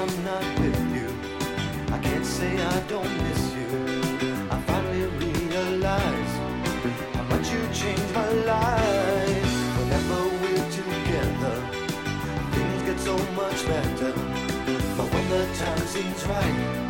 I'm not with you, I can't say I don't miss you. I finally realize how much you changed my life. Whenever we're together, things get so much better. But when the time seems right,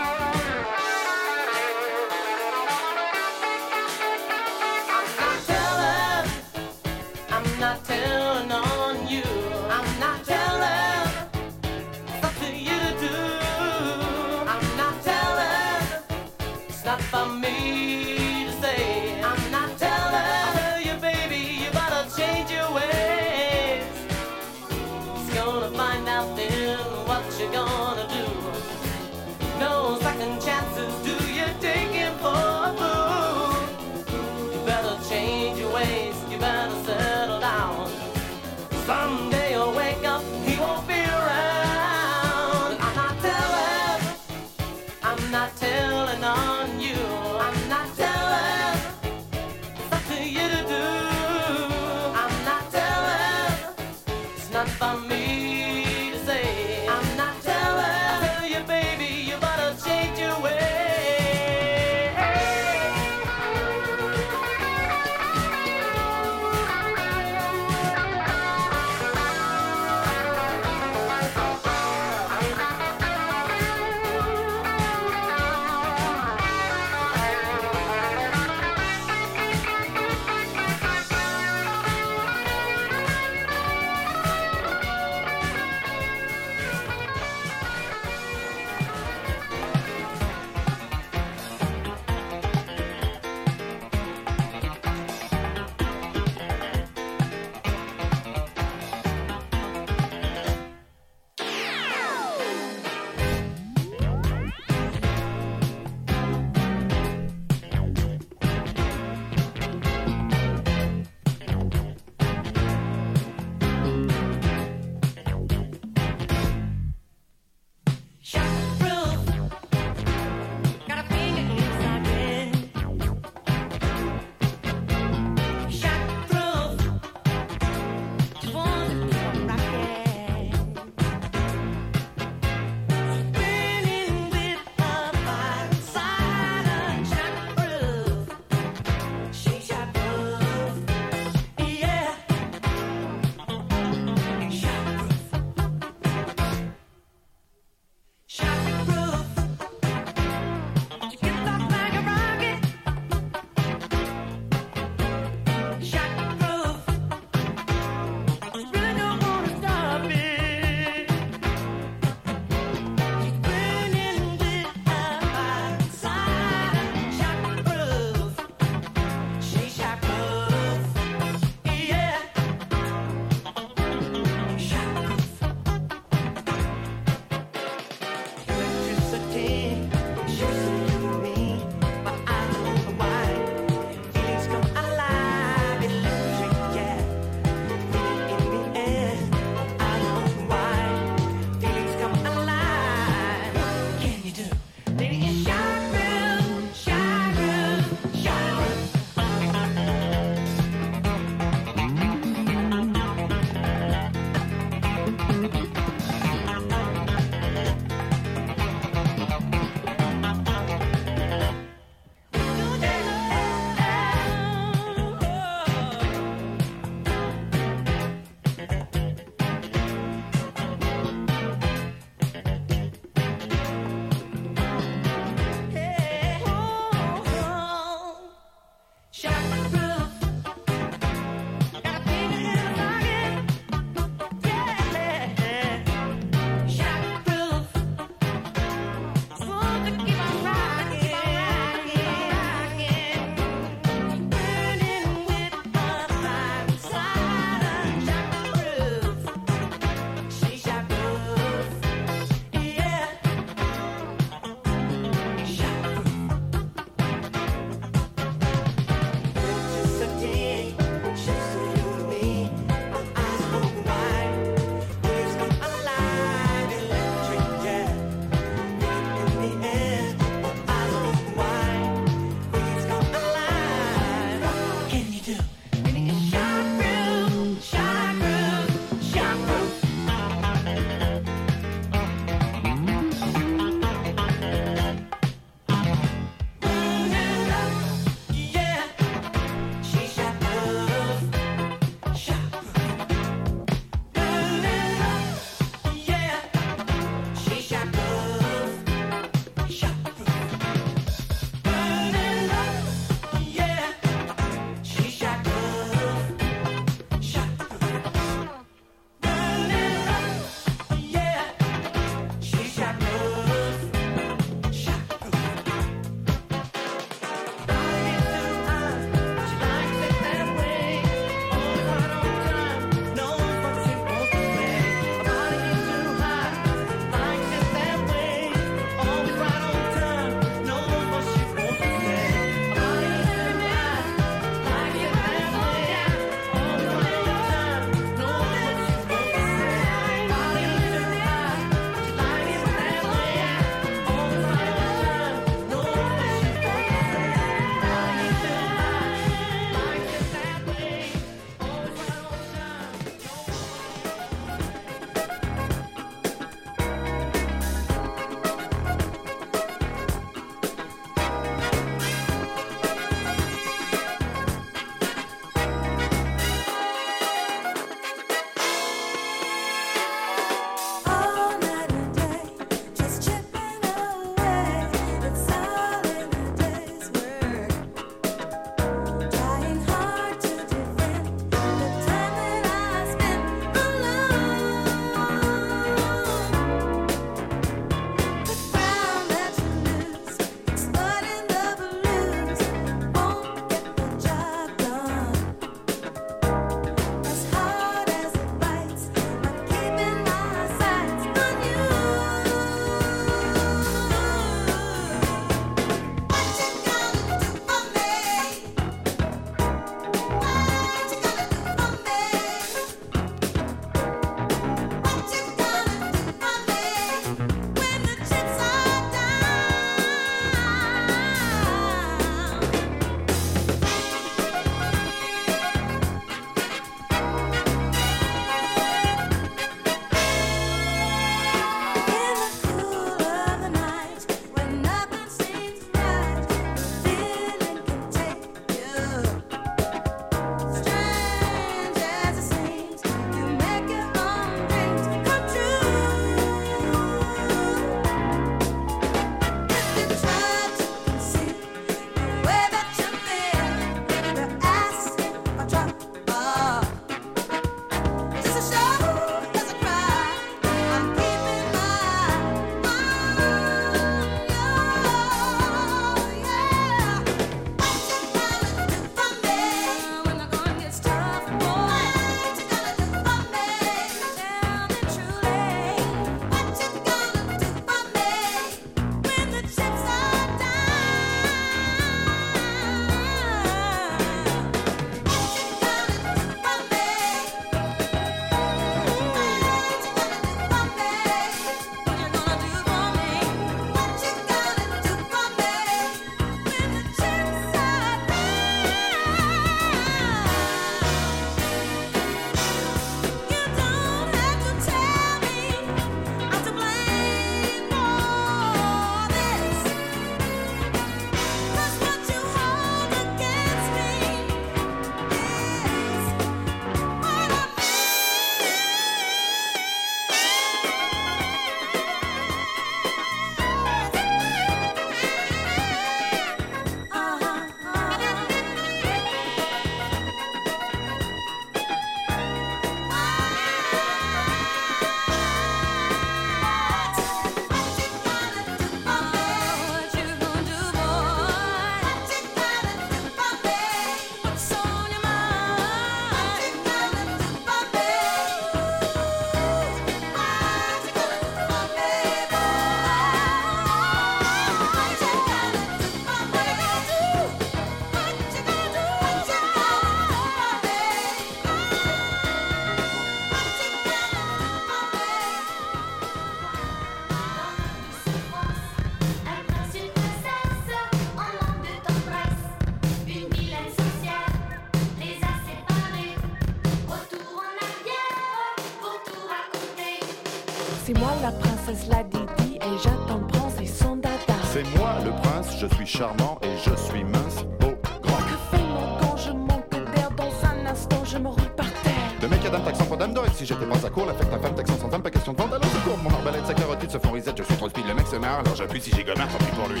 Alors j'appuie si j'ai Gomard, tant pis pour lui.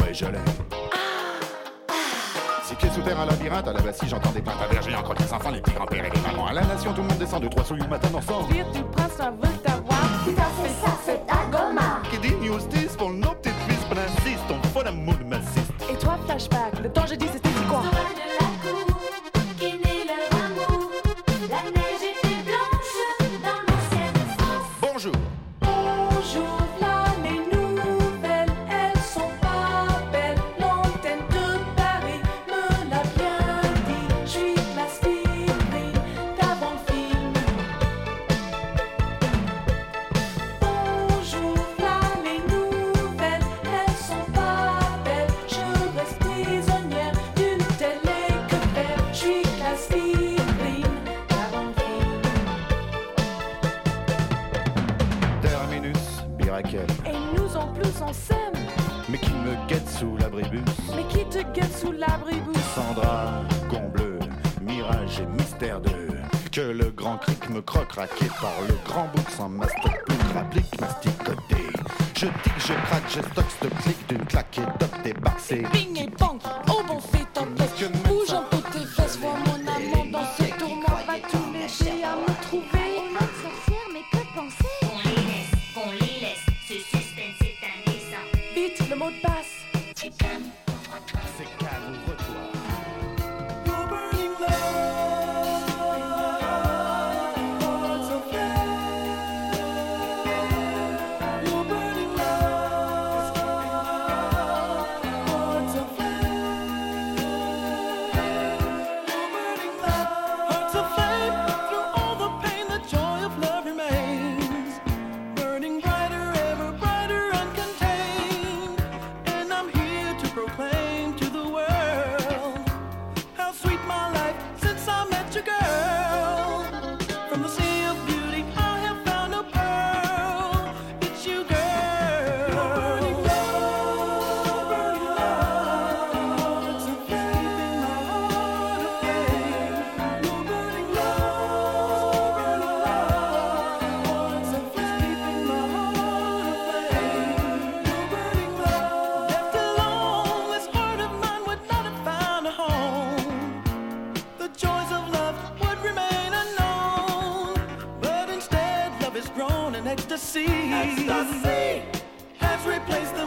Ouais, je l'ai. Ah. Six pieds sous terre, un labyrinthe, à la vessie, j'entends des plaintes à verger entre des enfants, les petits grands-pères et les mamans. À la nation, tout le monde descend de trois souliers matin d'enfant. Dire du prince à. sea. Ecstasy has replaced the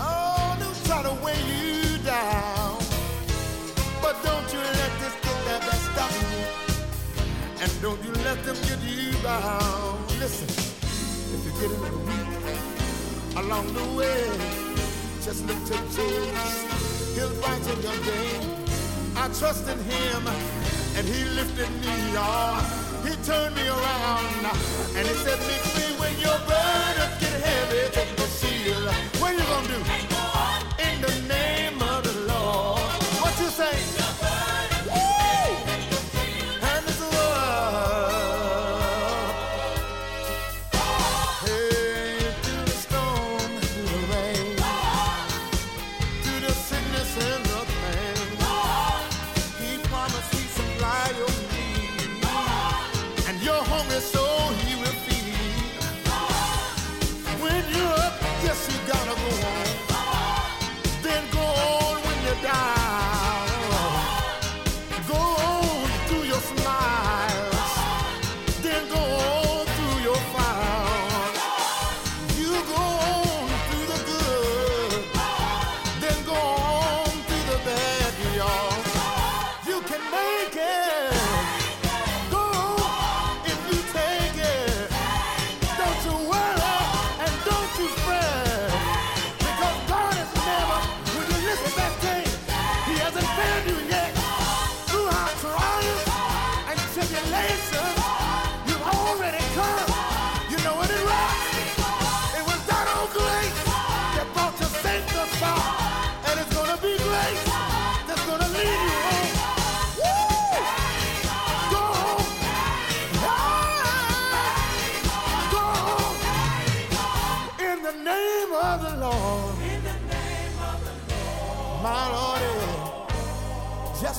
Oh, don't you down. But don't you let this get that best up. And don't you let them get you down. Listen, if you get a little weak along the way, just look to Jesus. He'll your. I trust in him, and he lifted me up. He turned me around, and he. When your burdens get heavy, take the shield. What you gonna do?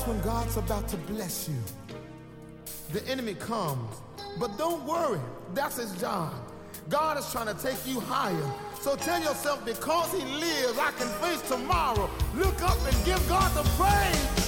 When God's about to bless you, the enemy comes. But don't worry, that's his job. God is trying to take you higher. So tell yourself, because he lives, I can face tomorrow. Look up and give God the praise.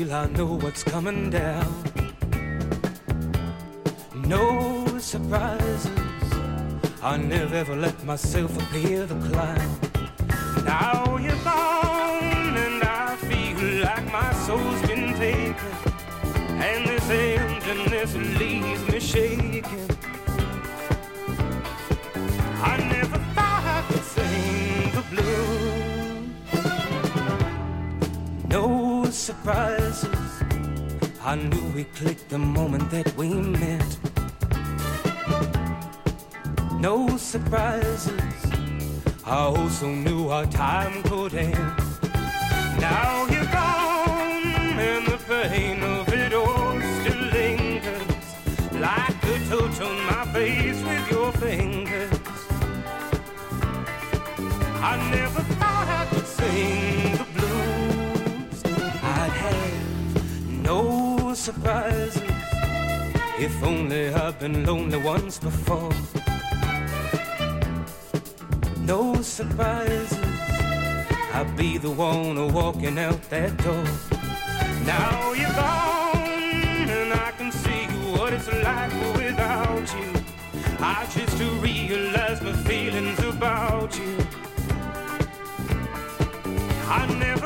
Feel I know what's coming down. No surprises. I never ever let myself appear the climb. Now you're gone, and I feel like my soul's been taken. And this emptiness leaves me surprises. I knew we clicked the moment that we met. No surprises. I also knew our time could end. Now you're gone, and the pain surprises. If only I've been lonely once before. No surprises. I'd be the one walking out that door. Now you're gone, and I can see what it's like without you. I choose to realize my feelings about you. I never.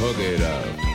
Hook it up.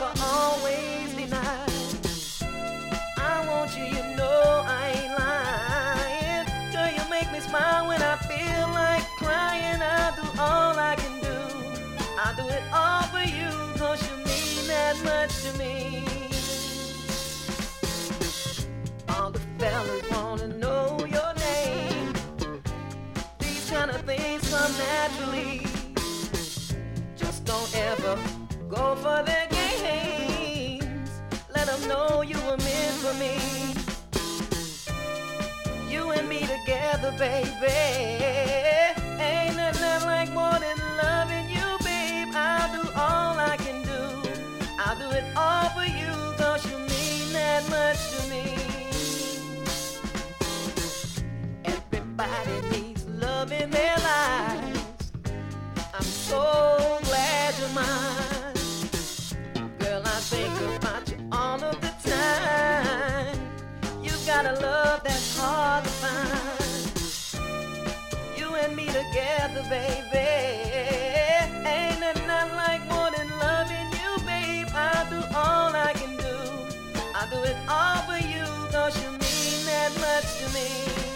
Are always denied. I want you, you know I ain't lying. Girl, you make me smile when I feel like crying. I'll do all I can do. I'll do it all for you, cause you mean that much to me. All the fellas wanna know your name. These kind of things come naturally. Just don't ever go for their Let them know you were meant for me. You and me together, baby. Ain't nothing like more than loving you, babe. I'll do all I can do. I'll do it all for you, cause you mean that much to me. Everybody needs love in their lives. I'm so glad you're mine. Got a love that's hard to find. You and me together, baby. Ain't nothing like more than loving you, babe. I'll do all I can do. I'll do it all for you, cause you mean that much to me.